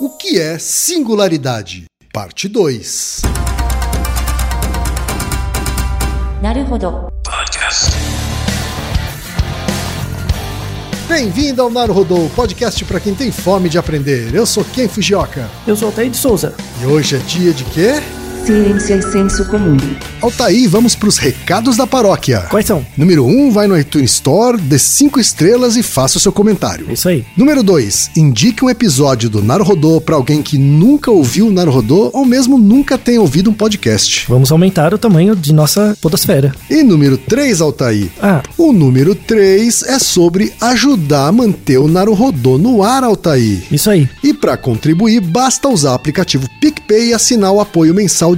O que é singularidade? Parte 2. Bem-vindo ao Naruhodô, podcast para quem tem fome de aprender. Eu sou Ken Fujioka. Eu sou o de Souza. E hoje é dia de quê? Ciência e senso comum. Altaí, vamos para os recados da paróquia. Quais são? Número 1, um, vai no iTunes Store, dê 5 estrelas e faça o seu comentário. Isso aí. Número 2, indique um episódio do Naruhodô para alguém que nunca ouviu o Naruhodô ou mesmo nunca tenha ouvido um podcast. Vamos aumentar o tamanho de nossa podosfera. E número 3, Altaí. Ah, O número 3 é sobre ajudar a manter o Naruhodô no ar, Altaí. isso aí. E para contribuir, basta usar o aplicativo PicPay e assinar o apoio mensal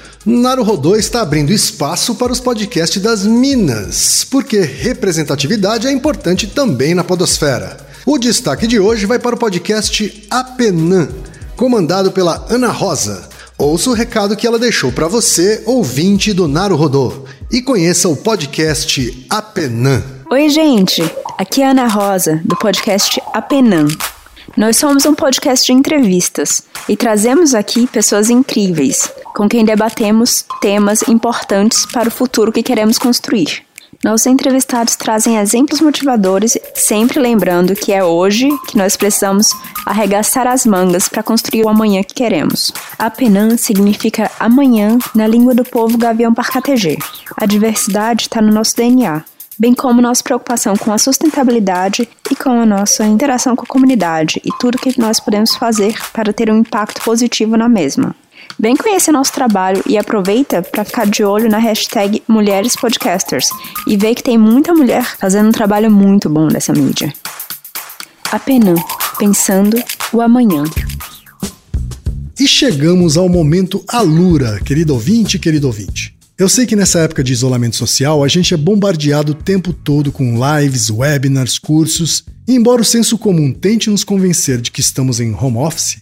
Naruhodô está abrindo espaço para os podcasts das Minas, porque representatividade é importante também na podosfera. O destaque de hoje vai para o podcast Apenã, comandado pela Ana Rosa. Ouça o recado que ela deixou para você, ouvinte do Naruhodô, e conheça o podcast Apenã. Oi, gente! Aqui é a Ana Rosa, do podcast Apenã. Nós somos um podcast de entrevistas e trazemos aqui pessoas incríveis, com quem debatemos temas importantes para o futuro que queremos construir. Nossos entrevistados trazem exemplos motivadores, sempre lembrando que é hoje que nós precisamos arregaçar as mangas para construir o amanhã que queremos. Apenã significa amanhã na língua do povo gavião parcategê. A diversidade está no nosso DNA bem como nossa preocupação com a sustentabilidade e com a nossa interação com a comunidade e tudo que nós podemos fazer para ter um impacto positivo na mesma. Vem conhecer nosso trabalho e aproveita para ficar de olho na hashtag Mulheres Podcasters e ver que tem muita mulher fazendo um trabalho muito bom nessa mídia. Apenas pensando o amanhã. E chegamos ao momento Alura, querido ouvinte, querido ouvinte. Eu sei que nessa época de isolamento social a gente é bombardeado o tempo todo com lives, webinars, cursos, e embora o senso comum tente nos convencer de que estamos em home office,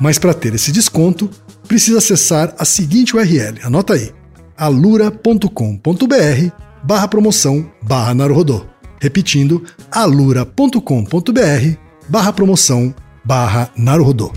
Mas para ter esse desconto, precisa acessar a seguinte URL, anota aí, alura.com.br barra promoção barra. Repetindo, alura.com.br barra promoção barra Naruhodô.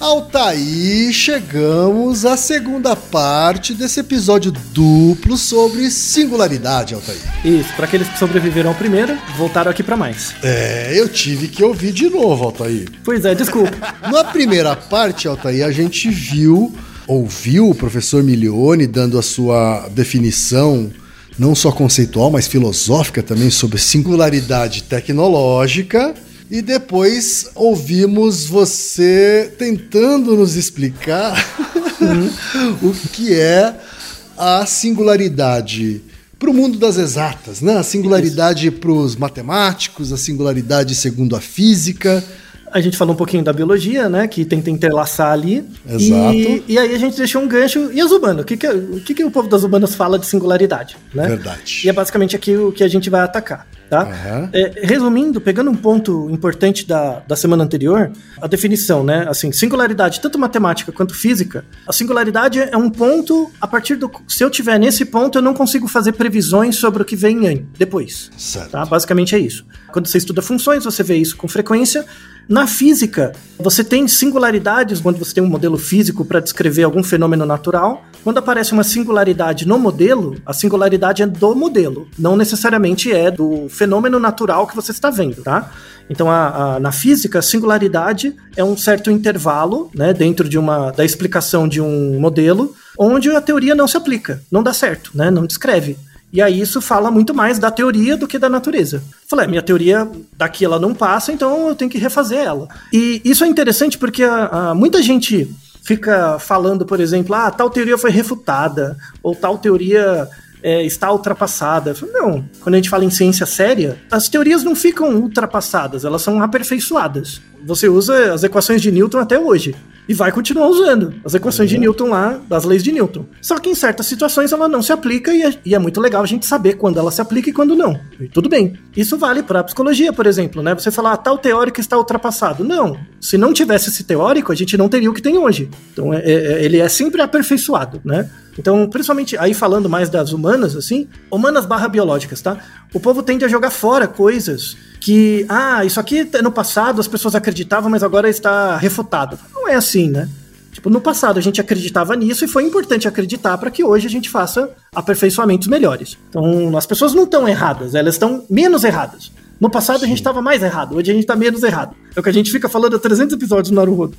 Altaí, chegamos à segunda parte desse episódio duplo sobre singularidade, Altaí. Isso, para aqueles que sobreviveram ao primeiro, voltaram aqui para mais. É, eu tive que ouvir de novo, Altair. Pois é, desculpa. Na primeira parte, Altair, a gente viu, ouviu o professor Milione dando a sua definição, não só conceitual, mas filosófica também, sobre singularidade tecnológica. E depois ouvimos você tentando nos explicar o que é a singularidade para o mundo das exatas, né? A singularidade para os matemáticos, a singularidade segundo a física. A gente falou um pouquinho da biologia, né? Que tenta entrelaçar ali. Exato. E, e aí a gente deixou um gancho. E as humanas? O que, que, o que, que o povo das humanas fala de singularidade? Né? Verdade. E é basicamente aqui o que a gente vai atacar. Tá? Aham. É, resumindo, pegando um ponto importante da, da semana anterior, a definição, né? Assim, singularidade, tanto matemática quanto física, a singularidade é um ponto a partir do. Se eu tiver nesse ponto, eu não consigo fazer previsões sobre o que vem depois. Certo. Tá? Basicamente é isso. Quando você estuda funções, você vê isso com frequência. Na física, você tem singularidades quando você tem um modelo físico para descrever algum fenômeno natural. Quando aparece uma singularidade no modelo, a singularidade é do modelo, não necessariamente é do fenômeno natural que você está vendo, tá? Então, a- a- na física, a singularidade é um certo intervalo, né, dentro de uma da explicação de um modelo, onde a teoria não se aplica, não dá certo, né, não descreve. E aí isso fala muito mais da teoria do que da natureza. Falei, minha teoria daqui ela não passa, então eu tenho que refazer ela. E isso é interessante porque ah, ah, muita gente fica falando, por exemplo, ah, tal teoria foi refutada, ou tal teoria é, está ultrapassada. Não, quando a gente fala em ciência séria, as teorias não ficam ultrapassadas, elas são aperfeiçoadas. Você usa as equações de Newton até hoje. E vai continuar usando as equações de Newton lá, das leis de Newton. Só que em certas situações ela não se aplica e é, e é muito legal a gente saber quando ela se aplica e quando não. E tudo bem. Isso vale para a psicologia, por exemplo, né? Você falar, ah, tal teórico está ultrapassado. Não. Se não tivesse esse teórico, a gente não teria o que tem hoje. Então é- é- ele é sempre aperfeiçoado, né? Então, principalmente aí falando mais das humanas, assim, humanas barra biológicas, tá? O povo tende a jogar fora coisas que, ah, isso aqui no passado as pessoas acreditavam, mas agora está refutado. Não é assim, né? Tipo, no passado a gente acreditava nisso e foi importante acreditar para que hoje a gente faça aperfeiçoamentos melhores. Então, as pessoas não estão erradas, elas estão menos erradas. No passado a gente estava mais errado, hoje a gente está menos errado. É o que a gente fica falando há 300 episódios no Naruto.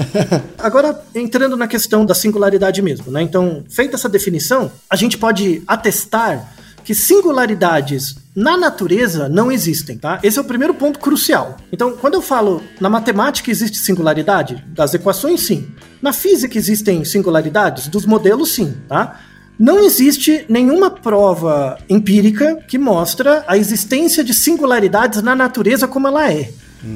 Agora, entrando na questão da singularidade mesmo, né? Então, feita essa definição, a gente pode atestar que singularidades na natureza não existem, tá? Esse é o primeiro ponto crucial. Então, quando eu falo na matemática existe singularidade, das equações sim. Na física existem singularidades, dos modelos sim, tá? Não existe nenhuma prova empírica que mostra a existência de singularidades na natureza como ela é,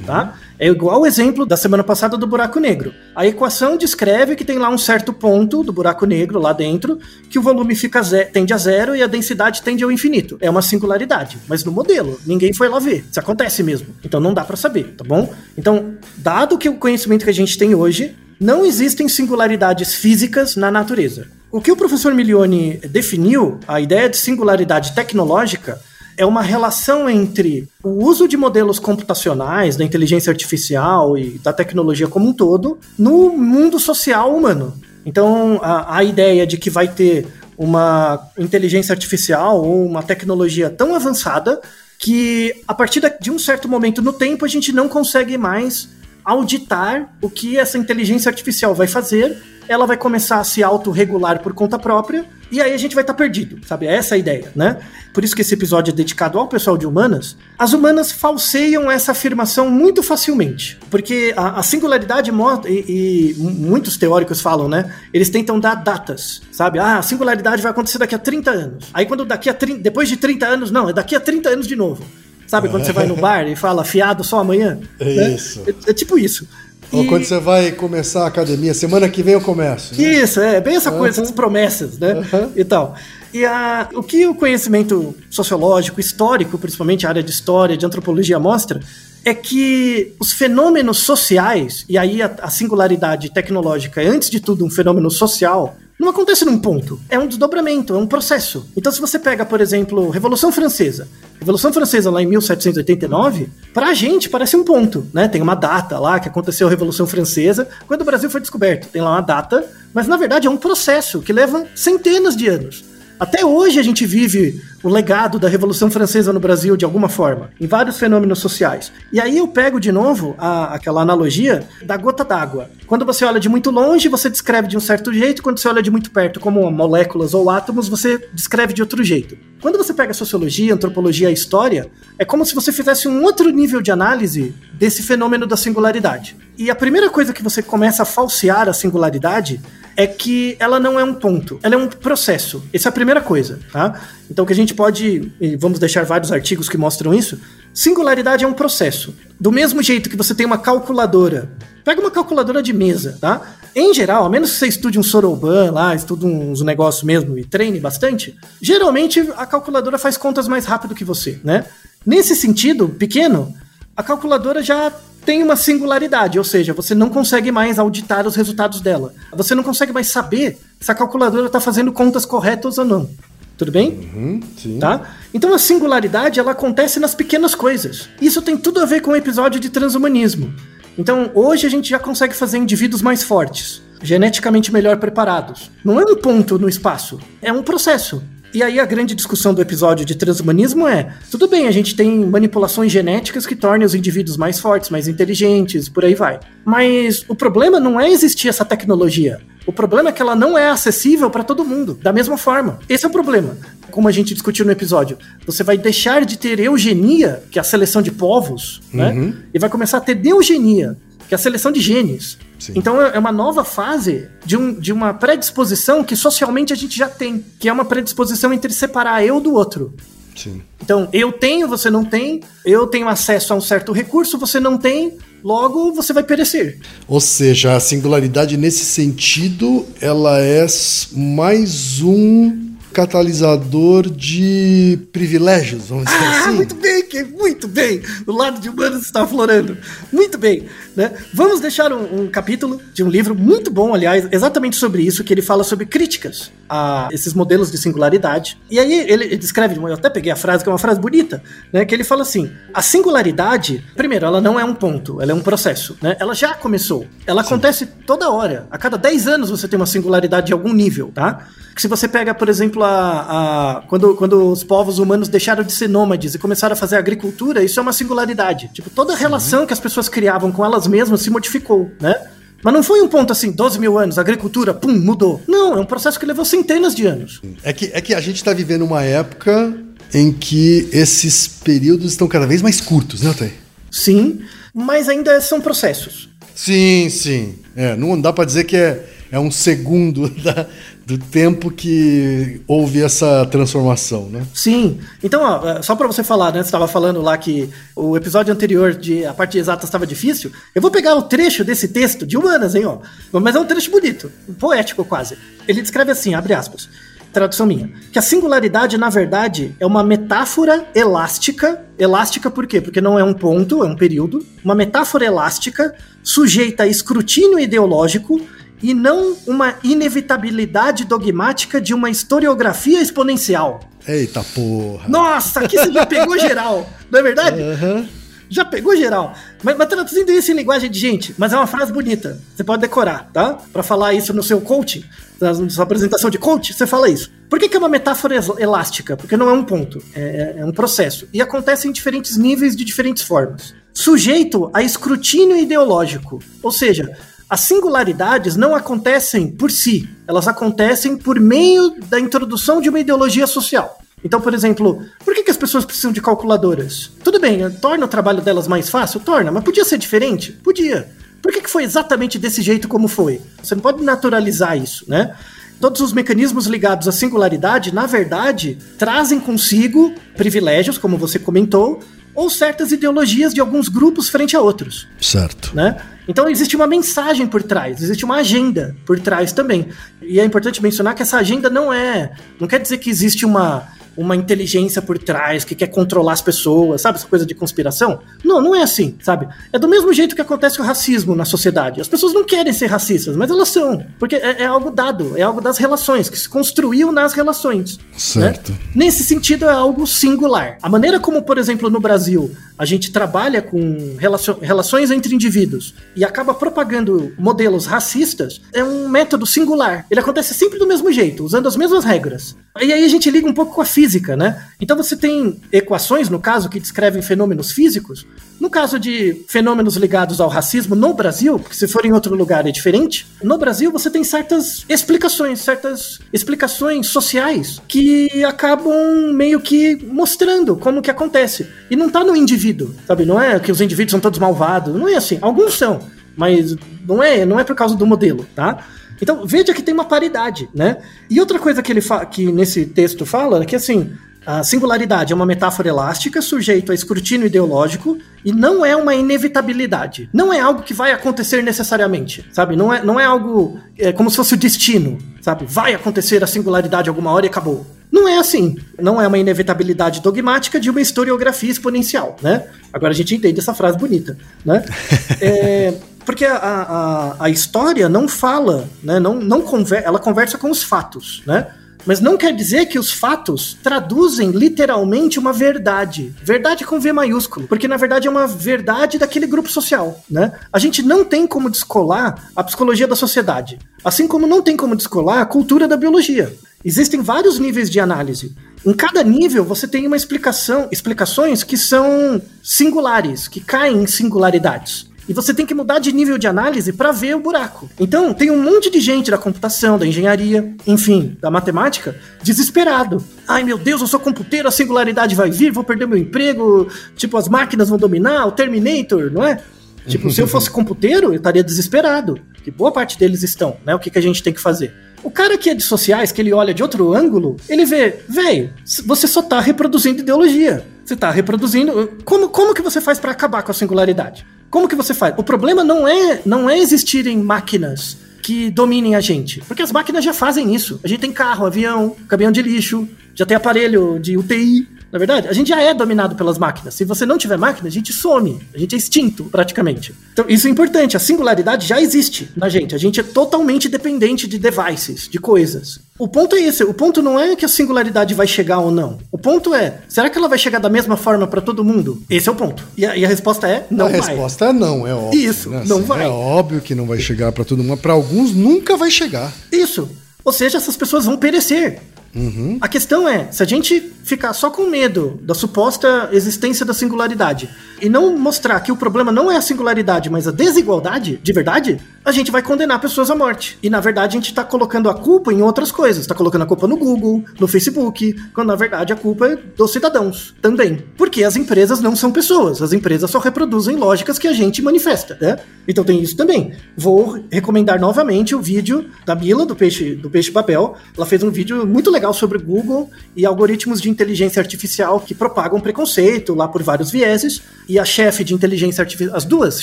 tá? É igual o exemplo da semana passada do buraco negro. A equação descreve que tem lá um certo ponto do buraco negro lá dentro, que o volume fica tende a zero e a densidade tende ao infinito. É uma singularidade, mas no modelo, ninguém foi lá ver. Isso acontece mesmo. Então não dá pra saber, tá bom? Então, dado que o conhecimento que a gente tem hoje, não existem singularidades físicas na natureza. O que o professor Milioni definiu, a ideia de singularidade tecnológica, é uma relação entre o uso de modelos computacionais, da inteligência artificial e da tecnologia como um todo no mundo social humano. Então, a, a ideia de que vai ter uma inteligência artificial ou uma tecnologia tão avançada que a partir de um certo momento no tempo a gente não consegue mais auditar o que essa inteligência artificial vai fazer, ela vai começar a se autorregular por conta própria, e aí a gente vai estar perdido, sabe? É essa a ideia, né? Por isso que esse episódio é dedicado ao pessoal de humanas. As humanas falseiam essa afirmação muito facilmente, porque a, a singularidade e, e muitos teóricos falam, né? Eles tentam dar datas, sabe? Ah, a singularidade vai acontecer daqui a 30 anos. Aí quando daqui a 30, depois de 30 anos, não, é daqui a 30 anos de novo. Sabe quando você vai no bar e fala fiado só amanhã? É Né? isso. É, é tipo isso. Ou E- quando você vai começar a academia, semana que vem eu começo. né? Isso, é bem essa coisa, essas promessas, né? Uhum. E tal. E a, o que o conhecimento sociológico, histórico, principalmente a área de história, de antropologia, mostra é que os fenômenos sociais, e aí a, a singularidade tecnológica é, antes de tudo, um fenômeno social, não acontece num ponto. É um desdobramento, é um processo. Então, se você pega, por exemplo, Revolução Francesa. Revolução Francesa lá em 1789, pra gente parece um ponto, né? Tem uma data lá que aconteceu a Revolução Francesa, quando o Brasil foi descoberto. Tem lá uma data, mas na verdade é um processo que leva centenas de anos. Até hoje a gente vive o legado da Revolução Francesa no Brasil de alguma forma, em vários fenômenos sociais. E aí eu pego de novo a, aquela analogia da gota d'água. Quando você olha de muito longe, você descreve de um certo jeito, quando você olha de muito perto, como moléculas ou átomos, você descreve de outro jeito. Quando você pega a sociologia, a antropologia, a história, é como se você fizesse um outro nível de análise desse fenômeno da singularidade. E a primeira coisa que você começa a falsear a singularidade é que ela não é um ponto, ela é um processo. Essa é a primeira coisa, tá? Então que a gente pode, e vamos deixar vários artigos que mostram isso, singularidade é um processo. Do mesmo jeito que você tem uma calculadora, pega uma calculadora de mesa, tá? Em geral, a menos que você estude um Soroban lá, estude uns negócios mesmo e treine bastante, geralmente a calculadora faz contas mais rápido que você, né? Nesse sentido, pequeno, a calculadora já tem uma singularidade, ou seja, você não consegue mais auditar os resultados dela. Você não consegue mais saber se a calculadora está fazendo contas corretas ou não. Tudo bem? Uhum, sim. Tá? Então a singularidade ela acontece nas pequenas coisas. Isso tem tudo a ver com o episódio de transhumanismo. Então hoje a gente já consegue fazer indivíduos mais fortes, geneticamente melhor preparados. Não é um ponto no espaço, é um processo. E aí a grande discussão do episódio de transhumanismo é: tudo bem, a gente tem manipulações genéticas que tornem os indivíduos mais fortes, mais inteligentes, por aí vai. Mas o problema não é existir essa tecnologia. O problema é que ela não é acessível para todo mundo, da mesma forma. Esse é o problema. Como a gente discutiu no episódio, você vai deixar de ter eugenia, que é a seleção de povos, né? Uhum. E vai começar a ter neugenia, que é a seleção de genes. Sim. Então é é uma nova fase de, um, de uma predisposição que socialmente a gente já tem, que é uma predisposição entre separar eu do outro. Sim. Então, eu tenho, você não tem, eu tenho acesso a um certo recurso, você não tem, logo você vai perecer. Ou seja, a singularidade nesse sentido, ela é mais um catalisador de privilégios, vamos dizer Ah, assim. muito bem, que muito bem. O lado de humanos está aflorando. Muito bem. Né? Vamos deixar um, um capítulo de um livro muito bom, aliás, exatamente sobre isso, que ele fala sobre críticas a esses modelos de singularidade. E aí ele, descreve, eu até peguei a frase, que é uma frase bonita, né? Que ele fala assim: a singularidade, primeiro, ela não é um ponto, ela é um processo. Né? Ela já começou. Ela acontece toda hora. A cada 10 anos você tem uma singularidade de algum nível, tá? Que se você pega, por exemplo, a, a- quando, quando os povos humanos deixaram de ser nômades e começaram a fazer agricultura, isso é uma singularidade. Tipo, toda a relação que as pessoas criavam com elas mesmas se modificou, né? Mas não foi um ponto assim, 12 mil anos, agricultura, pum, mudou. Não, é um processo que levou centenas de anos. É que, é que a gente está vivendo uma época em que esses períodos estão cada vez mais curtos, né, Otay? Sim, mas ainda são processos. Sim, sim. É, não dá para dizer que é, é um segundo da- do tempo que houve essa transformação, né? Sim. Então, ó, só pra você falar, né? Você estava falando lá que o episódio anterior de a parte exata estava difícil. Eu vou pegar o trecho desse texto de humanas, hein, ó. Mas é um trecho bonito, poético quase. Ele descreve assim, abre aspas. Tradução minha. Que a singularidade, na verdade, é uma metáfora elástica. Elástica por quê? Porque não é um ponto, é um período. Uma metáfora elástica sujeita a escrutínio ideológico e não uma inevitabilidade dogmática de uma historiografia exponencial. Eita porra. Nossa, aqui você já pegou geral, não é verdade? Aham. Já pegou geral. Mas, mas traduzindo isso em linguagem de gente, mas é uma frase bonita. Você pode decorar, tá? Pra falar isso no seu coaching, na sua apresentação de coach, você fala isso. Por que, que é uma metáfora elástica? Porque não é um ponto, é, é um processo. E acontece em diferentes níveis de diferentes formas. Sujeito a escrutínio ideológico. Ou seja, as singularidades não acontecem por si, elas acontecem por meio da introdução de uma ideologia social. Então, por exemplo, por que, que as pessoas precisam de calculadoras? Tudo bem, torna o trabalho delas mais fácil? Torna, mas podia ser diferente? Podia. Por que, que foi exatamente desse jeito como foi? Você não pode naturalizar isso, né? Todos os mecanismos ligados à singularidade, na verdade, trazem consigo privilégios, como você comentou, ou certas ideologias de alguns grupos frente a outros Certo. né? Então existe uma mensagem por trás, existe uma agenda por trás também. E é importante mencionar que essa agenda não é, não quer dizer que existe uma uma inteligência por trás que quer controlar as pessoas, sabe? Essa coisa de conspiração. Não, não é assim, sabe? É do mesmo jeito que acontece o racismo na sociedade. As pessoas não querem ser racistas, mas elas são. Porque é, é algo dado, é algo das relações, que se construiu nas relações. Certo. né? Nesse sentido, é algo singular. A maneira como, por exemplo, no Brasil, a gente trabalha com relações entre indivíduos e acaba propagando modelos racistas, é um método singular. Ele acontece sempre do mesmo jeito, usando as mesmas regras. E aí a gente liga um pouco com a física, né? Então você tem equações, no caso, que descrevem fenômenos físicos. No caso de fenômenos ligados ao racismo no Brasil, porque se for em outro lugar é diferente, no Brasil você tem certas explicações, certas explicações sociais que acabam meio que mostrando como que acontece. E não tá no indivíduo, sabe? Não é que os indivíduos são todos malvados, não é assim. Alguns são, mas não é, não é por causa do modelo, tá? Então, veja que tem uma paridade, né? E outra coisa que ele que nesse texto fala é que assim, a singularidade é uma metáfora elástica, sujeito a escrutínio ideológico, e não é uma inevitabilidade. Não é algo que vai acontecer necessariamente, sabe? Não é, não é algo é, como se fosse o destino, sabe? Vai acontecer a singularidade alguma hora e acabou. Não é assim. Não é uma inevitabilidade dogmática de uma historiografia exponencial, né? Agora a gente entende essa frase bonita, né? é, porque a, a, a, história não fala, né? Não, não conver ela conversa com os fatos, né? Mas não quer dizer que os fatos traduzem literalmente uma verdade. Verdade com V maiúsculo. Porque na verdade é uma verdade daquele grupo social, né? A gente não tem como descolar a psicologia da sociedade. Assim como não tem como descolar a cultura da biologia. Existem vários níveis de análise. Em cada nível você tem uma explicação, explicações que são singulares, que caem em singularidades. E você tem que mudar de nível de análise para ver o buraco. Então, tem um monte de gente da computação, da engenharia, enfim, da matemática, desesperado. Ai meu Deus, eu sou computeiro, a singularidade vai vir, vou perder meu emprego, tipo, as máquinas vão dominar, o Terminator, não é? Tipo, se eu fosse computeiro, eu estaria desesperado. Que boa parte deles estão, né? O que, que a gente tem que fazer? O cara que é de sociais, que ele olha de outro ângulo, ele vê, velho, você só tá reproduzindo ideologia. Você tá reproduzindo. Como, como que você faz para acabar com a singularidade? Como que você faz? O problema não é, não é existirem máquinas que dominem a gente, porque as máquinas já fazem isso. A gente tem carro, avião, caminhão de lixo, já tem aparelho de UTI. Na é verdade, a gente já é dominado pelas máquinas. Se você não tiver máquina, a gente some. A gente é extinto, praticamente. Então, isso é importante. A singularidade já existe na gente. A gente é totalmente dependente de devices, de coisas. O ponto é esse. O ponto não é que a singularidade vai chegar ou não. O ponto é, será que ela vai chegar da mesma forma para todo mundo? Esse é o ponto. E a, e a resposta é não a vai. A resposta é não, é óbvio. Isso, né? não assim, vai. É óbvio que não vai chegar para todo mundo. Para alguns nunca vai chegar. Isso. Ou seja, essas pessoas vão perecer. Uhum. A questão é, se a gente ficar só com medo da suposta existência da singularidade e não mostrar que o problema não é a singularidade, mas a desigualdade de verdade, a gente vai condenar pessoas à morte. E na verdade a gente está colocando a culpa em outras coisas. Está colocando a culpa no Google, no Facebook, quando na verdade a culpa é dos cidadãos também. Porque as empresas não são pessoas, as empresas só reproduzem lógicas que a gente manifesta, né? Então tem isso também. Vou recomendar novamente o vídeo da Mila, do Peixe, do Peixe Papel. Ela fez um vídeo muito legal sobre Google e algoritmos de inteligência artificial que propagam preconceito lá por vários vieses. E a chefe de inteligência artificial, as duas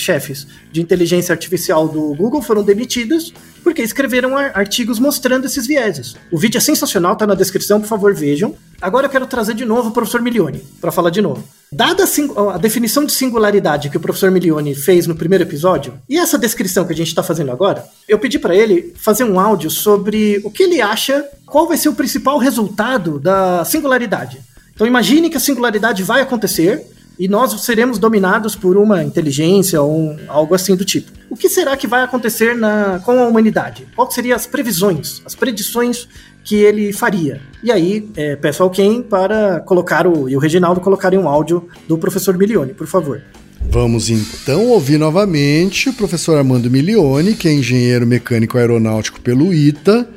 chefes de inteligência artificial do Google foram demitidas porque escreveram artigos mostrando esses vieses. O vídeo é sensacional, tá na descrição, por favor, vejam. Agora eu quero trazer de novo o professor Milione, para falar de novo. Dada a, definição de singularidade que o professor Milione fez no primeiro episódio, e essa descrição que a gente está fazendo agora, eu pedi para ele fazer um áudio sobre o que ele acha, qual vai ser o principal resultado da singularidade. Então imagine que a singularidade vai acontecer e nós seremos dominados por uma inteligência ou um, algo assim do tipo. O que será que vai acontecer na, com a humanidade? Quais seriam as previsões, as predições que ele faria? E aí, é, peço ao Ken para colocar o, e o Reginaldo colocarem um áudio do professor Milione, por favor. Vamos então ouvir novamente o professor Armando Milione, que é engenheiro mecânico aeronáutico pelo ITA,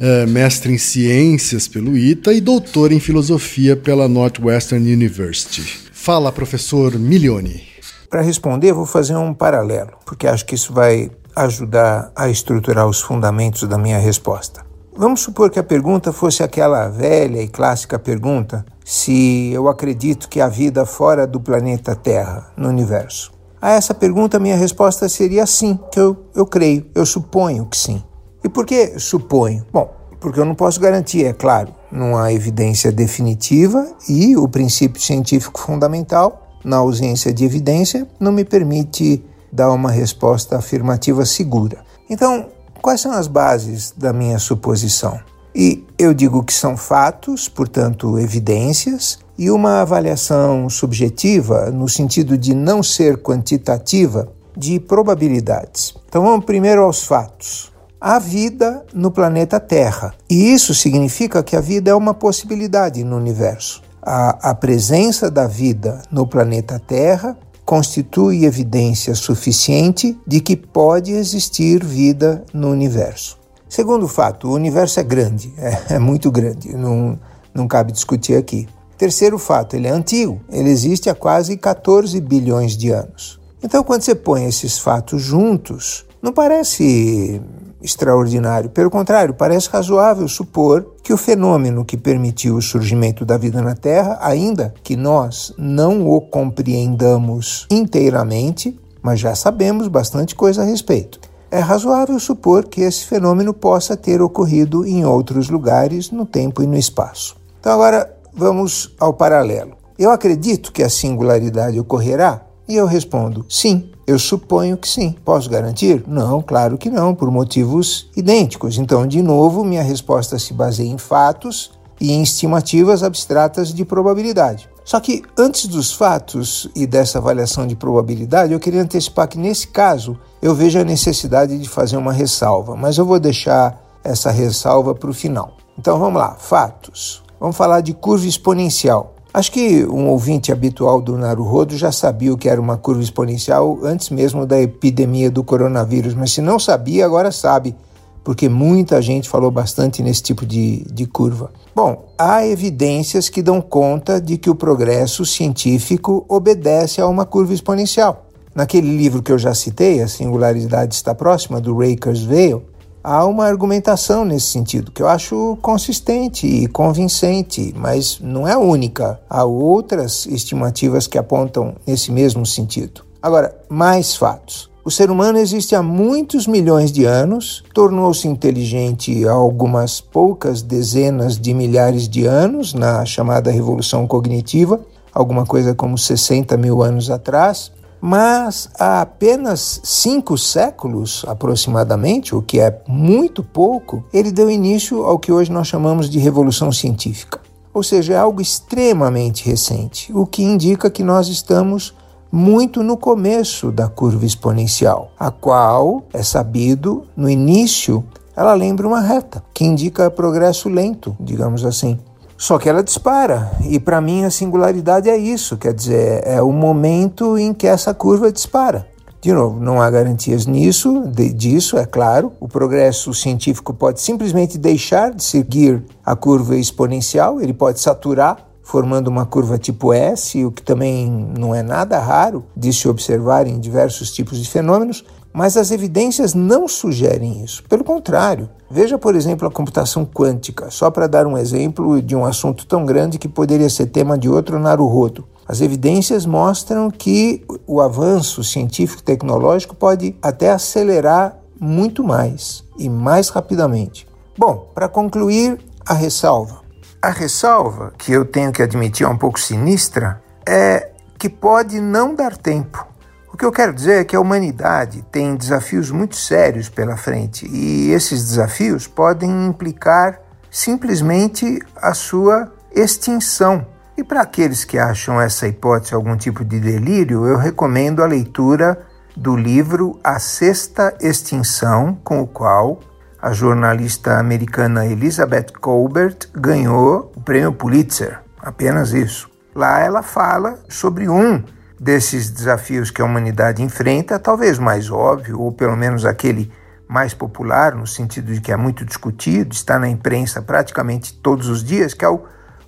é, mestre em ciências pelo ITA e doutor em filosofia pela Northwestern University. Fala, professor Milione. Para responder, vou fazer um paralelo, porque acho que isso vai ajudar a estruturar os fundamentos da minha resposta. Vamos supor que a pergunta fosse aquela velha e clássica pergunta se eu acredito que há vida fora do planeta Terra, no universo. A essa pergunta, minha resposta seria sim, que eu, eu creio, eu suponho que sim. E por que suponho? Bom, porque eu não posso garantir, é claro, não há evidência definitiva e o princípio científico fundamental, na ausência de evidência, não me permite dar uma resposta afirmativa segura. Então, quais são as bases da minha suposição? E eu digo que são fatos, portanto, evidências, e uma avaliação subjetiva, no sentido de não ser quantitativa, de probabilidades. Então vamos primeiro aos fatos. Há vida no planeta Terra, e isso significa que a vida é uma possibilidade no universo. A, a presença da vida no planeta Terra constitui evidência suficiente de que pode existir vida no universo. Segundo fato, o universo é grande, é, é muito grande, não, não cabe discutir aqui. Terceiro fato, ele é antigo, ele existe há quase 14 bilhões de anos. Então, quando você põe esses fatos juntos, não parece extraordinário. Pelo contrário, parece razoável supor que o fenômeno que permitiu o surgimento da vida na Terra, ainda que nós não o compreendamos inteiramente, mas já sabemos bastante coisa a respeito. É razoável supor que esse fenômeno possa ter ocorrido em outros lugares, no tempo e no espaço. Então, agora vamos ao paralelo. Eu acredito que a singularidade ocorrerá? E eu respondo: sim. Eu suponho que sim. Posso garantir? Não, claro que não, por motivos idênticos. Então, de novo, minha resposta se baseia em fatos e em estimativas abstratas de probabilidade. Só que antes dos fatos e dessa avaliação de probabilidade, eu queria antecipar que nesse caso eu vejo a necessidade de fazer uma ressalva, mas eu vou deixar essa ressalva para o final. Então vamos lá, fatos. Vamos falar de curva exponencial. Acho que um ouvinte habitual do Naruhodo já sabia o que era uma curva exponencial antes mesmo da epidemia do coronavírus, mas se não sabia, agora sabe, porque muita gente falou bastante nesse tipo de, de curva. Bom, há evidências que dão conta de que o progresso científico obedece a uma curva exponencial. Naquele livro que eu já citei, A Singularidade Está Próxima, do Ray Kurzweil, há uma argumentação nesse sentido que eu acho consistente e convincente, mas não é única. Há outras estimativas que apontam nesse mesmo sentido. Agora, mais fatos. O ser humano existe há muitos milhões de anos, tornou-se inteligente há algumas poucas dezenas de milhares de anos, na chamada Revolução Cognitiva, alguma coisa como 60 mil anos atrás, mas há apenas cinco séculos, aproximadamente, o que é muito pouco, ele deu início ao que hoje nós chamamos de revolução científica. Ou seja, é algo extremamente recente, o que indica que nós estamos muito no começo da curva exponencial, a qual é sabido no início ela lembra uma reta, que indica progresso lento, digamos assim. Só que ela dispara, e para mim a singularidade é isso, quer dizer, é o momento em que essa curva dispara. De novo, não há garantias nisso, de, disso, é claro. O progresso científico pode simplesmente deixar de seguir a curva exponencial, ele pode saturar, formando uma curva tipo S, o que também não é nada raro de se observar em diversos tipos de fenômenos, mas as evidências não sugerem isso. Pelo contrário, veja, por exemplo, a computação quântica, só para dar um exemplo de um assunto tão grande que poderia ser tema de outro Naruhodo. As evidências mostram que o avanço científico e tecnológico pode até acelerar muito mais e mais rapidamente. Bom, para concluir, a ressalva. A ressalva, que eu tenho que admitir é um pouco sinistra, é que pode não dar tempo o que eu quero dizer é que a humanidade tem desafios muito sérios pela frente e esses desafios podem implicar simplesmente a sua extinção. E para aqueles que acham essa hipótese algum tipo de delírio, eu recomendo a leitura do livro A Sexta Extinção, com o qual a jornalista americana Elizabeth Colbert ganhou o prêmio Pulitzer. Apenas isso. Lá ela fala sobre um desses desafios que a humanidade enfrenta, talvez mais óbvio, ou pelo menos aquele mais popular, no sentido de que é muito discutido, está na imprensa praticamente todos os dias, que é o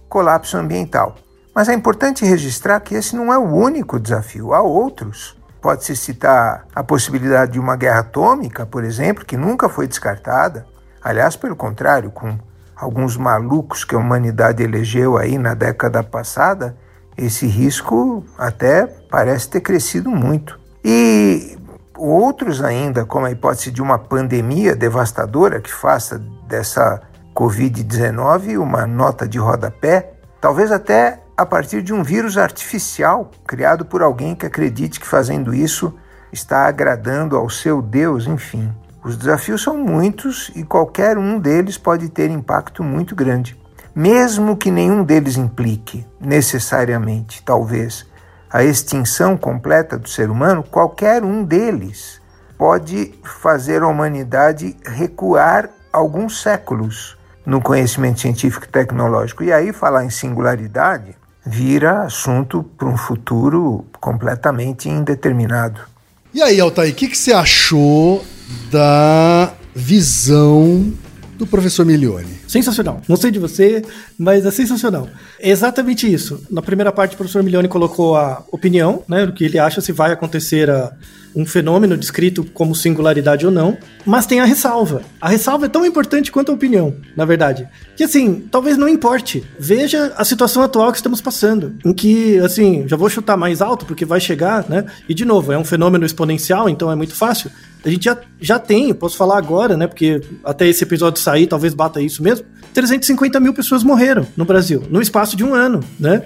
colapso ambiental. Mas é importante registrar que esse não é o único desafio, há outros. Pode-se citar a possibilidade de uma guerra atômica, por exemplo, que nunca foi descartada. Aliás, pelo contrário, com alguns malucos que a humanidade elegeu aí na década passada, esse risco até parece ter crescido muito. E outros ainda, como a hipótese de uma pandemia devastadora que faça dessa Covid-19 uma nota de rodapé, talvez até a partir de um vírus artificial criado por alguém que acredite que fazendo isso está agradando ao seu Deus, enfim. Os desafios são muitos e qualquer um deles pode ter impacto muito grande. Mesmo que nenhum deles implique necessariamente, talvez, a extinção completa do ser humano, qualquer um deles pode fazer a humanidade recuar alguns séculos no conhecimento científico e tecnológico. E aí falar em singularidade vira assunto para um futuro completamente indeterminado. E aí, Altair, o que, que você achou da visão do professor Milione? Sensacional. Não sei de você, mas é sensacional. É exatamente isso. Na primeira parte, o professor Milione colocou a opinião, né, do que ele acha se vai acontecer a, um fenômeno descrito como singularidade ou não, mas tem a ressalva. A ressalva é tão importante quanto a opinião, na verdade. Que assim, talvez não importe. Veja a situação atual que estamos passando, em que, assim, já vou chutar mais alto porque vai chegar, né? E de novo, é um fenômeno exponencial, então é muito fácil. A gente já, já tem, posso falar agora, né? Porque até esse episódio sair, talvez bata isso mesmo. 350 mil pessoas morreram no Brasil, no espaço de um ano, né?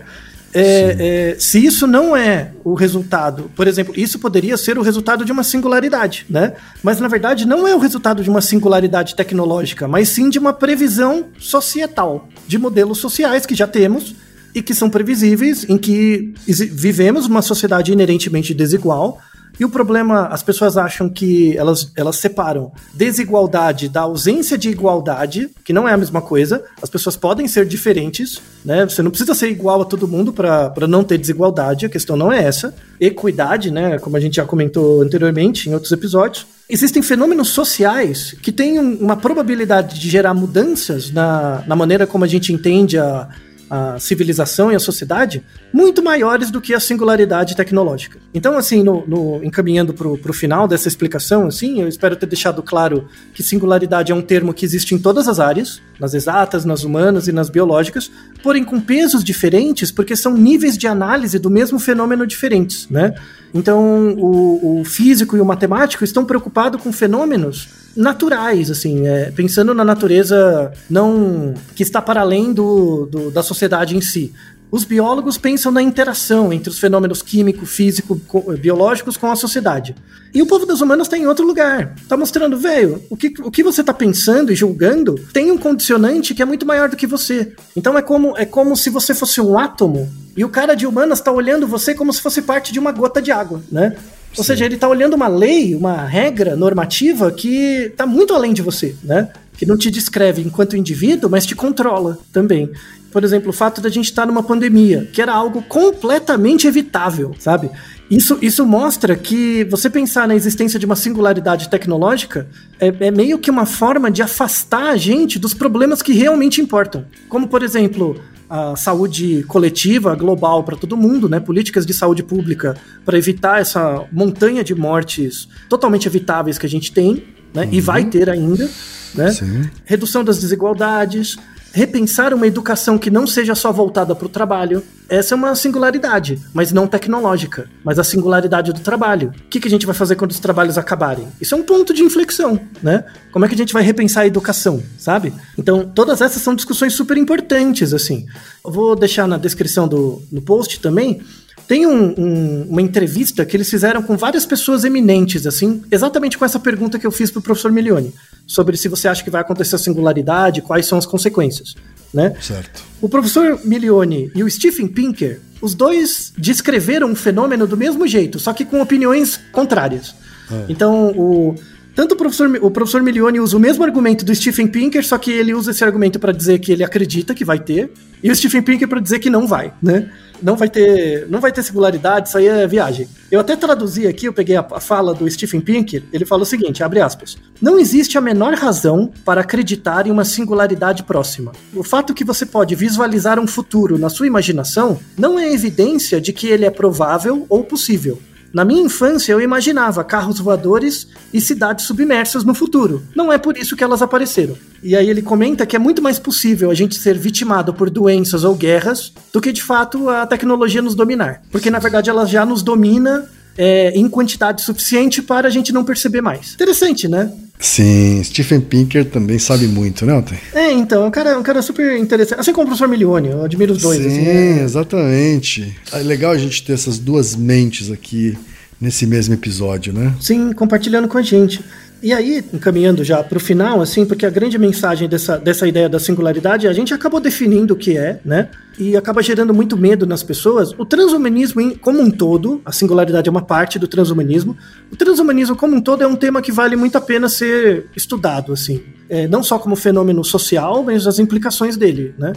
É, é, se isso não é o resultado, por exemplo, isso poderia ser o resultado de uma singularidade, né? Mas na verdade não é o resultado de uma singularidade tecnológica, mas sim de uma previsão societal de modelos sociais que já temos e que são previsíveis, em que vivemos uma sociedade inerentemente desigual, e o problema, as pessoas acham que elas, elas separam desigualdade da ausência de igualdade, que não é a mesma coisa. As pessoas podem ser diferentes, né? Você não precisa ser igual a todo mundo para não ter desigualdade, a questão não é essa. Equidade, né? Como a gente já comentou anteriormente em outros episódios. Existem fenômenos sociais que têm uma probabilidade de gerar mudanças na, na maneira como a gente entende a, a civilização e a sociedade muito maiores do que a singularidade tecnológica. Então, assim, no, no encaminhando para o final dessa explicação, assim, eu espero ter deixado claro que singularidade é um termo que existe em todas as áreas, nas exatas, nas humanas e nas biológicas, porém com pesos diferentes, porque são níveis de análise do mesmo fenômeno diferentes, né? Então, o, o físico e o matemático estão preocupados com fenômenos naturais, assim, é, pensando na natureza não que está para além do, do, da sociedade em si. Os biólogos pensam na interação entre os fenômenos químico, físico, biológicos com a sociedade. E o povo das humanas está em outro lugar. Está mostrando, velho, o que, o que você está pensando e julgando tem um condicionante que é muito maior do que você. Então é como, é como se você fosse um átomo e o cara de humanas está olhando você como se fosse parte de uma gota de água, né? Ou seja, ele está olhando uma lei, uma regra normativa que está muito além de você, né? Que não te descreve enquanto indivíduo, mas te controla também. Por exemplo, o fato da gente estar tá numa pandemia, que era algo completamente evitável, sabe? Isso, isso mostra que você pensar na existência de uma singularidade tecnológica é, é, meio que uma forma de afastar a gente dos problemas que realmente importam. Como, por exemplo, a saúde coletiva, global para todo mundo, né? Políticas de saúde pública para evitar essa montanha de mortes totalmente evitáveis que a gente tem, né? Uhum. E vai ter ainda, né? Sim. Redução das desigualdades, repensar uma educação que não seja só voltada para o trabalho. Essa é uma singularidade, mas não tecnológica, mas a singularidade do trabalho. O que, que a gente vai fazer quando os trabalhos acabarem? Isso é um ponto de inflexão, né? Como é que a gente vai repensar a educação, sabe? Então, todas essas são discussões super importantes, assim. Eu vou deixar na descrição do no post também tem um, um, uma entrevista que eles fizeram com várias pessoas eminentes, assim, exatamente com essa pergunta que eu fiz para o professor Milione, sobre se você acha que vai acontecer a singularidade, quais são as consequências, né? Certo. O professor Milione e o Stephen Pinker, os dois descreveram um fenômeno do mesmo jeito, só que com opiniões contrárias. É. Então, o, tanto o professor, o professor Milione usa o mesmo argumento do Stephen Pinker, só que ele usa esse argumento para dizer que ele acredita que vai ter, e o Stephen Pinker para dizer que não vai, né? Não vai ter, não vai ter singularidade, isso aí é viagem. Eu até traduzi aqui, eu peguei a, fala do Stephen Pinker, ele fala o seguinte, abre aspas: "Não existe a menor razão para acreditar em uma singularidade próxima. O fato que você pode visualizar um futuro na sua imaginação não é evidência de que ele é provável ou possível. Na minha infância, eu imaginava carros voadores e cidades submersas no futuro. Não é por isso que elas apareceram. E aí ele comenta que é muito mais possível a gente ser vitimado por doenças ou guerras do que de fato a tecnologia nos dominar. Porque na verdade ela já nos domina é, em quantidade suficiente para a gente não perceber mais. Interessante, né? Sim, Stephen Pinker também sabe muito, né, Alten? É, então, é um cara, um cara super interessante. Assim como o professor Milione, eu admiro os dois. Sim, assim, né? exatamente. É legal a gente ter essas duas mentes aqui nesse mesmo episódio, né? Sim, compartilhando com a gente. E aí, encaminhando já para o final, assim, porque a grande mensagem dessa, dessa ideia da singularidade, a gente acabou definindo o que é, né? E acaba gerando muito medo nas pessoas. O transhumanismo como um todo, a singularidade é uma parte do transhumanismo. O transhumanismo como um todo é um tema que vale muito a pena ser estudado, assim. É, não só como fenômeno social, mas as implicações dele, né?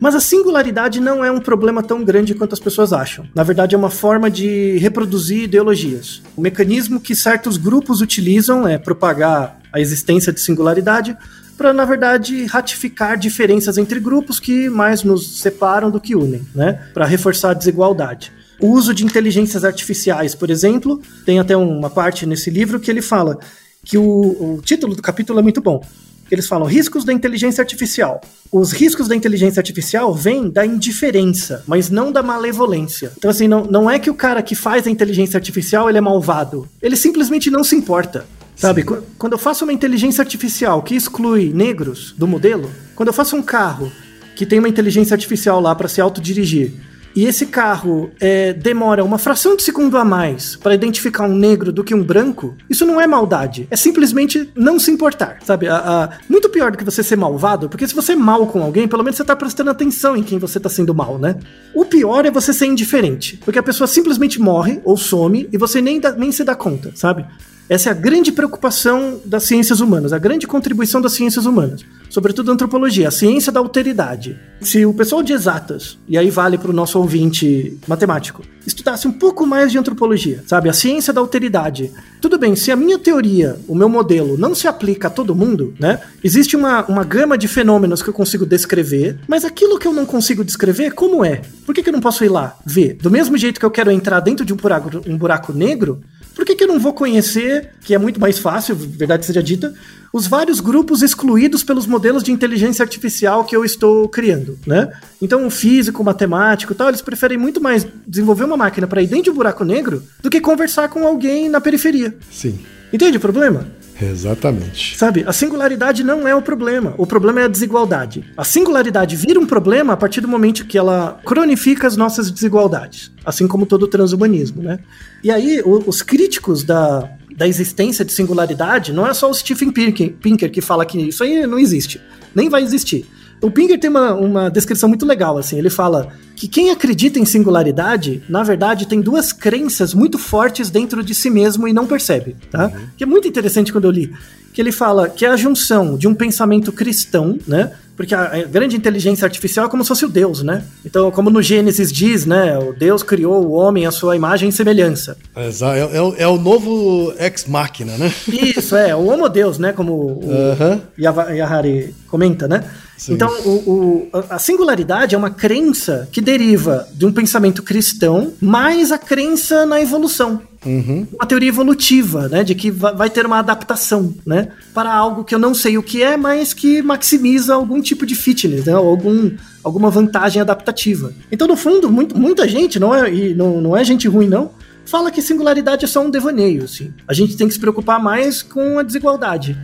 Mas a singularidade não é um problema tão grande quanto as pessoas acham. Na verdade, é uma forma de reproduzir ideologias. O mecanismo que certos grupos utilizam é propagar a existência de singularidade para, na verdade, ratificar diferenças entre grupos que mais nos separam do que unem, né? Para reforçar a desigualdade. O uso de inteligências artificiais, por exemplo, tem até uma parte nesse livro que ele fala que o, o título do capítulo é muito bom eles falam riscos da inteligência artificial. Os riscos da inteligência artificial vêm da indiferença, mas não da malevolência. Então, assim, não, não é que o cara que faz a inteligência artificial ele é malvado. Ele simplesmente não se importa. Sabe, Sim. quando eu faço uma inteligência artificial que exclui negros do modelo, quando eu faço um carro que tem uma inteligência artificial lá para se autodirigir, e esse carro é, demora uma fração de segundo a mais para identificar um negro do que um branco, isso não é maldade. É simplesmente não se importar, sabe? A, a, muito pior do que você ser malvado, porque se você é mal com alguém, pelo menos você tá prestando atenção em quem você tá sendo mal, né? O pior é você ser indiferente, porque a pessoa simplesmente morre ou some e você nem, dá, nem se dá conta, sabe? Essa é a grande preocupação das ciências humanas, a grande contribuição das ciências humanas, sobretudo a antropologia, a ciência da alteridade. Se o pessoal de exatas, e aí vale para o nosso ouvinte matemático, estudasse um pouco mais de antropologia, sabe? A ciência da alteridade. Tudo bem, se a minha teoria, o meu modelo, não se aplica a todo mundo, né? Existe uma, uma gama de fenômenos que eu consigo descrever, mas aquilo que eu não consigo descrever, como é? Por que, que eu não posso ir lá ver? Do mesmo jeito que eu quero entrar dentro de um buraco, um buraco negro, por que, que eu não vou conhecer, que é muito mais fácil, verdade seja dita, os vários grupos excluídos pelos modelos de inteligência artificial que eu estou criando, né? Então, o físico, o matemático tal, eles preferem muito mais desenvolver uma máquina para ir dentro de um buraco negro do que conversar com alguém na periferia. Sim. Entende o problema? Exatamente. Sabe, a singularidade não é o problema. O problema é a desigualdade. A singularidade vira um problema a partir do momento que ela cronifica as nossas desigualdades, assim como todo o transhumanismo, né? E aí, o, os críticos da, da existência de singularidade não é só o Stephen Pinker, Pinker que fala que isso aí não existe, nem vai existir. O Pinker tem uma, uma descrição muito legal, assim. Ele fala que quem acredita em singularidade, na verdade, tem duas crenças muito fortes dentro de si mesmo e não percebe, tá? Uhum. Que é muito interessante quando eu li. Que ele fala que é a junção de um pensamento cristão, né? Porque a grande inteligência artificial é como se fosse o Deus, né? Então, como no Gênesis diz, né? O Deus criou o homem à sua imagem e semelhança. Exato. É, é, é o novo ex-máquina, né? Isso, é. O homo Deus, né? Como o uhum. Yahari comenta, né? Sim. Então, o, o, a singularidade é uma crença que deriva de um pensamento cristão, mais a crença na evolução. Uhum. Uma teoria evolutiva, né? De que vai ter uma adaptação, né? Para algo que eu não sei o que é, mas que maximiza algum tipo de fitness, né? Algum, alguma vantagem adaptativa. Então, no fundo, muito, muita gente, não é, e não, não é gente ruim, não, fala que singularidade é só um devaneio, assim. A gente tem que se preocupar mais com a desigualdade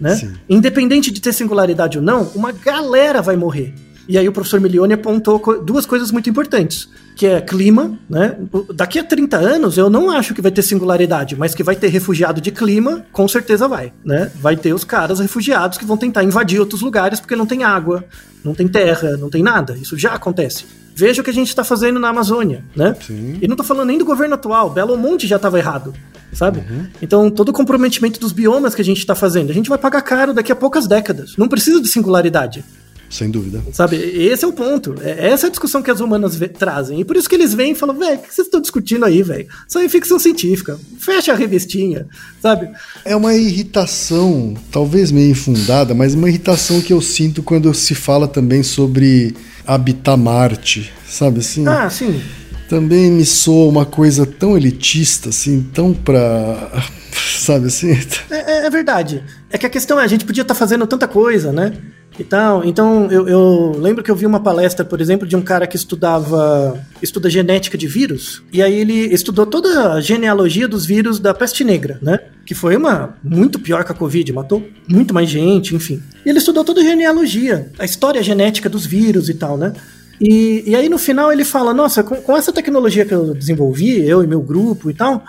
né? Sim. Independente de ter singularidade ou não, uma galera vai morrer. E aí o professor Milione apontou duas coisas muito importantes, que é clima, né? Daqui a 30 anos eu não acho que vai ter singularidade, mas que vai ter refugiado de clima, com certeza vai, né? Vai ter os caras refugiados que vão tentar invadir outros lugares porque não tem água, não tem terra, não tem nada. Isso já acontece. Veja o que a gente está fazendo na Amazônia, né? Sim. E não estou falando nem do governo atual, Belo Monte já estava errado sabe? Uhum. Então, todo o comprometimento dos biomas que a gente está fazendo, a gente vai pagar caro daqui a poucas décadas. Não precisa de singularidade. Sem dúvida. Sabe, esse é o ponto. É essa é a discussão que as humanas trazem. E por isso que eles vêm e falam, velho, o que vocês estão discutindo aí, velho? Isso aí é ficção científica. Fecha a revistinha, sabe? É uma irritação, talvez meio infundada, mas uma irritação que eu sinto quando se fala também sobre habitar Marte, sabe assim? Ah, sim também me soa uma coisa tão elitista, assim, tão pra. Sabe assim? É, é, é verdade. É que a questão é, a gente podia estar tá fazendo tanta coisa, né? E tal. Então, eu, eu, lembro que eu vi uma palestra, por exemplo, de um cara que estudava. estuda genética de vírus. E aí ele estudou toda a genealogia dos vírus da peste negra, né? Que foi uma muito pior que a Covid, matou muito mais gente, enfim. E ele estudou toda a genealogia, a história genética dos vírus e tal, né? E, e aí no final ele fala: Nossa, com, com essa tecnologia que eu desenvolvi, eu e meu grupo e tal,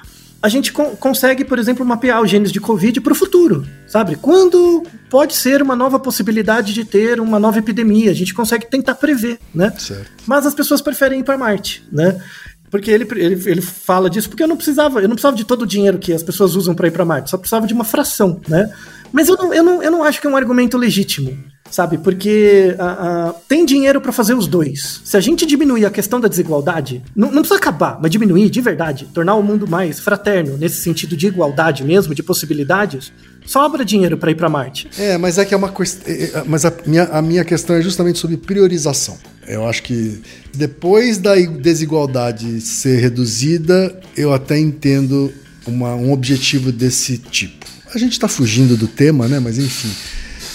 a gente con consegue, por exemplo, mapear os genes de Covid para o futuro, sabe? Quando pode ser uma nova possibilidade de ter uma nova epidemia, a gente consegue tentar prever, né? Certo. Mas as pessoas preferem ir para Marte, né? Porque ele, ele, ele fala disso porque eu não precisava, eu não precisava de todo o dinheiro que as pessoas usam para ir para Marte, só precisava de uma fração, né? Mas eu não, eu não, eu não acho que é um argumento legítimo sabe? Porque uh, uh, tem dinheiro para fazer os dois. Se a gente diminuir a questão da desigualdade, não, não, precisa acabar, mas diminuir de verdade, tornar o mundo mais fraterno, nesse sentido de igualdade mesmo, de possibilidades, sobra dinheiro para ir para Marte. É, mas é que é uma questão. É, mas a minha, a minha questão é justamente sobre priorização. Eu acho que depois da desigualdade ser reduzida, eu até entendo uma, um objetivo desse tipo. A gente está fugindo do tema, né? Mas enfim.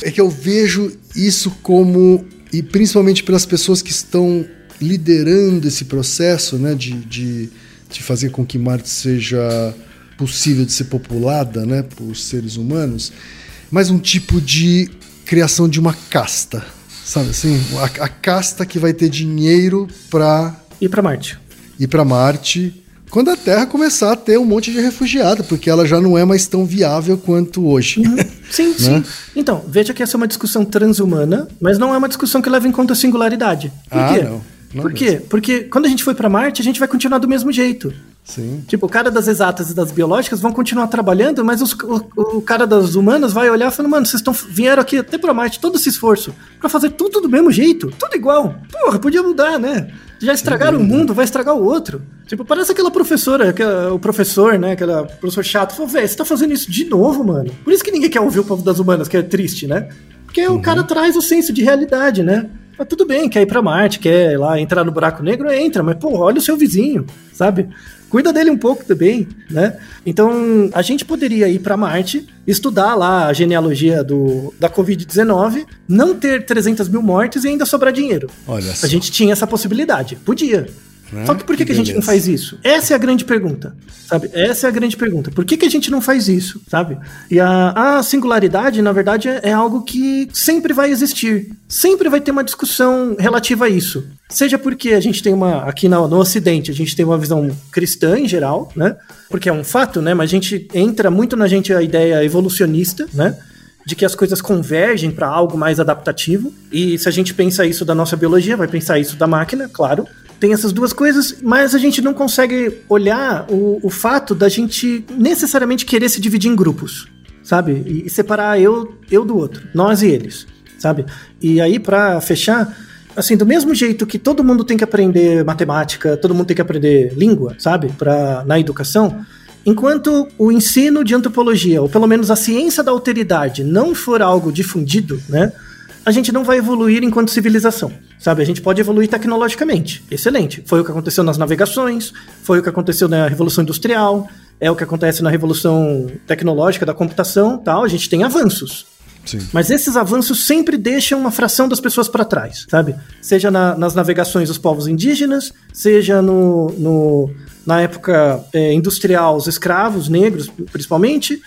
É que eu vejo isso como, e principalmente pelas pessoas que estão liderando esse processo né, de, de, de fazer com que Marte seja possível de ser populada né, por seres humanos, mas um tipo de criação de uma casta, sabe assim? A, a casta que vai ter dinheiro para ir para Marte. Ir para Marte quando a Terra começar a ter um monte de refugiado, porque ela já não é mais tão viável quanto hoje. Uhum. Sim, né? sim. Então, veja que essa é uma discussão transhumana, mas não é uma discussão que leva em conta a singularidade. Por ah, quê? Não. não Por quê? Porque quando a gente foi para Marte, a gente vai continuar do mesmo jeito. Sim. Tipo, o cara das exatas e das biológicas vão continuar trabalhando, mas os, o, o, cara das humanas vai olhar e falar, mano, vocês estão vieram aqui até pra Marte, todo esse esforço, para fazer tudo do mesmo jeito, tudo igual. Porra, podia mudar, né? Já estragaram um mundo, vai estragar o outro. Tipo, parece aquela professora, aquela, o professor, né? Aquela professor chato. Falou, velho, você tá fazendo isso de novo, mano. Por isso que ninguém quer ouvir o povo das humanas, que é triste, né? Porque uhum. o cara traz o senso de realidade, né? Mas tudo bem, quer ir pra Marte, quer ir lá entrar no buraco negro, entra, mas pô, olha o seu vizinho, sabe? Cuida dele um pouco também, né? Então, a gente poderia ir para Marte, estudar lá a genealogia do, da Covid-19, não ter 300 mil mortes e ainda sobrar dinheiro. Olha só. A gente tinha essa possibilidade, podia. Né? Só que por que, que, que a gente não faz isso? Essa é a grande pergunta, sabe? Essa é a grande pergunta. Por que, que a gente não faz isso, sabe? E a, a singularidade, na verdade, é, é, algo que sempre vai existir. Sempre vai ter uma discussão relativa a isso. Seja porque a gente tem uma, aqui no, no Ocidente, a gente tem uma visão cristã em geral, né? Porque é um fato, né? Mas a gente entra muito na gente a ideia evolucionista, né? de que as coisas convergem para algo mais adaptativo. E se a gente pensa isso da nossa biologia, vai pensar isso da máquina, claro tem essas duas coisas, mas a gente não consegue olhar o, o fato da gente necessariamente querer se dividir em grupos, sabe? E, e separar eu, eu do outro, nós e eles, sabe? E aí, para fechar, assim, do mesmo jeito que todo mundo tem que aprender matemática, todo mundo tem que aprender língua, sabe? Pra, na educação, enquanto o ensino de antropologia, ou pelo menos a ciência da alteridade, não for algo difundido, né? A gente não vai evoluir enquanto civilização, sabe? A gente pode evoluir tecnologicamente, excelente. Foi o que aconteceu nas navegações, foi o que aconteceu na Revolução Industrial, é o que acontece na Revolução Tecnológica da computação, tal. A gente tem avanços. Sim. Mas esses avanços sempre deixam uma fração das pessoas para trás, sabe? Seja na, nas navegações dos povos indígenas, seja no, no na época é, industrial, os escravos negros, principalmente,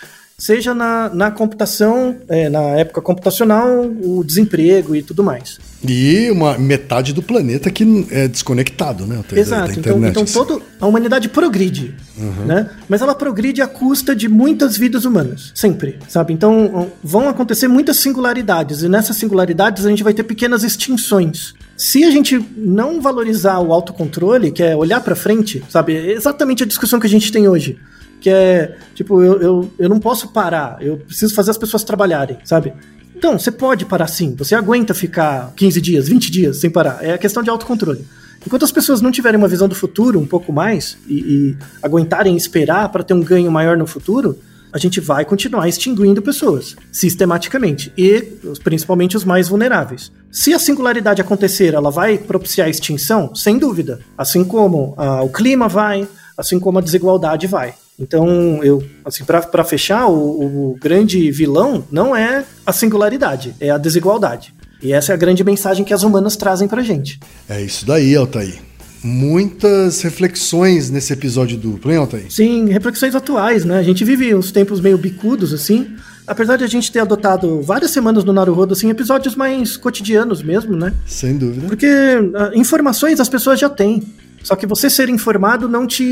seja na, na computação, é, na época computacional, o desemprego e tudo mais. E uma metade do planeta que é desconectado, né? Exato. Da, da então, então assim. todo, a humanidade progride, uhum. né? Mas ela progride à custa de muitas vidas humanas, sempre, sabe? Então vão acontecer muitas singularidades e nessas singularidades a gente vai ter pequenas extinções. Se a gente não valorizar o autocontrole, que é olhar para frente, sabe? É exatamente a discussão que a gente tem hoje que é, tipo, eu, eu, eu não posso parar, eu preciso fazer as pessoas trabalharem, sabe? Então, você pode parar sim, você aguenta ficar 15 dias, 20 dias sem parar, é a questão de autocontrole. Enquanto as pessoas não tiverem uma visão do futuro um pouco mais e, e aguentarem esperar para ter um ganho maior no futuro, a gente vai continuar extinguindo pessoas, sistematicamente, e principalmente os mais vulneráveis. Se a singularidade acontecer, ela vai propiciar a extinção? Sem dúvida. Assim como ah, o clima vai, assim como a desigualdade vai. Então, eu, assim, para fechar, o, o grande vilão não é a singularidade, é a desigualdade. E essa é a grande mensagem que as humanas trazem pra gente. É isso daí, Altair. Muitas reflexões nesse episódio duplo, hein, Altair? Sim, reflexões atuais, né? A gente vive uns tempos meio bicudos, assim. Apesar de a gente ter adotado várias semanas no Naruhodo, assim, episódios mais cotidianos mesmo, né? Sem dúvida. Porque uh, informações as pessoas já têm. Só que você ser informado não te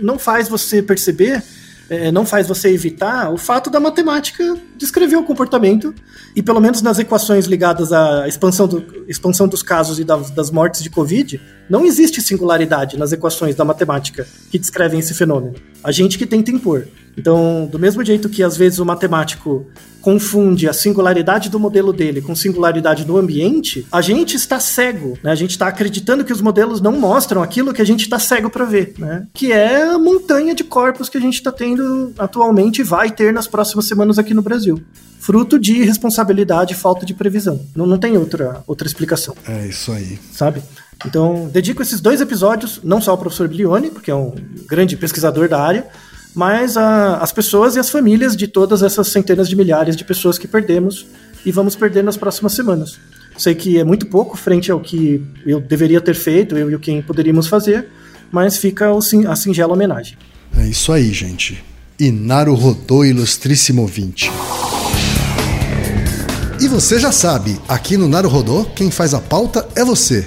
não faz você perceber é, não faz você evitar o fato da matemática descrever o comportamento e pelo menos nas equações ligadas à expansão, do, expansão dos casos e das, das mortes de Covid, não existe singularidade nas equações da matemática que descrevem esse fenômeno. A gente que tenta impor. Então, do mesmo jeito que às vezes o matemático confunde a singularidade do modelo dele com singularidade do ambiente, a gente está cego, né? A gente está acreditando que os modelos não mostram aquilo que a gente está cego para ver, né? Que é a montanha de corpos que a gente está tendo atualmente e vai ter nas próximas semanas aqui no Brasil. Fruto de irresponsabilidade e falta de previsão. Não, não tem outra, outra explicação. É isso aí. Sabe? Então, dedico esses dois episódios, não só ao professor Blione, porque é um grande pesquisador da área, mas as pessoas e as famílias de todas essas centenas de milhares de pessoas que perdemos e vamos perder nas próximas semanas. Sei que é muito pouco frente ao que eu deveria ter feito, eu e o quem poderíamos fazer, mas fica a singela homenagem. É isso aí, gente. Inaru Rodô, ilustríssimo ouvinte. E você já sabe, aqui no Naru Rodô, quem faz a pauta é você.